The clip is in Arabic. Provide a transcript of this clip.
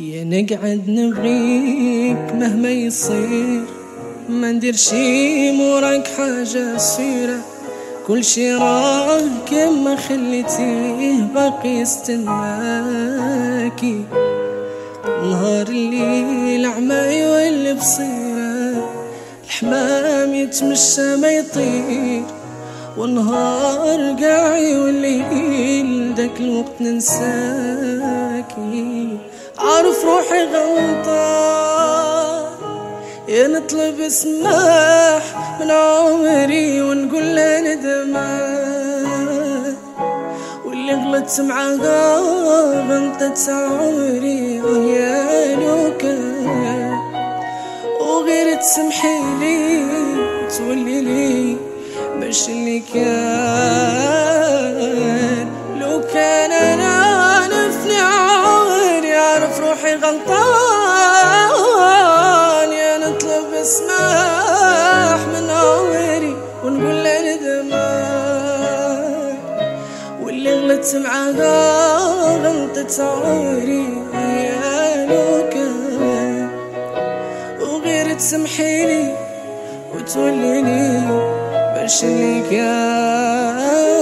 يا نقعد نبغيك مهما يصير. ما ندير شي موراك حاجة صيرة كل شي راه كما خليتيه باقي يستناكي. نهار الليل عمى يولي بصيرة الحمام يتمشى ما يطير. والنهار قاعي والليل داك الوقت ننساكي عارف روحي غلطان يا نطلب سماح من عمري ونقول له ندمان واللي غلطت معاها غلطت عمري يا لو كان وغير تسمحي لي تولي لي مش اللي كان. لو كان أنا غلطت معاها غلطت عمري يا لو كان وغير تسمحيلي وتوليني باش كان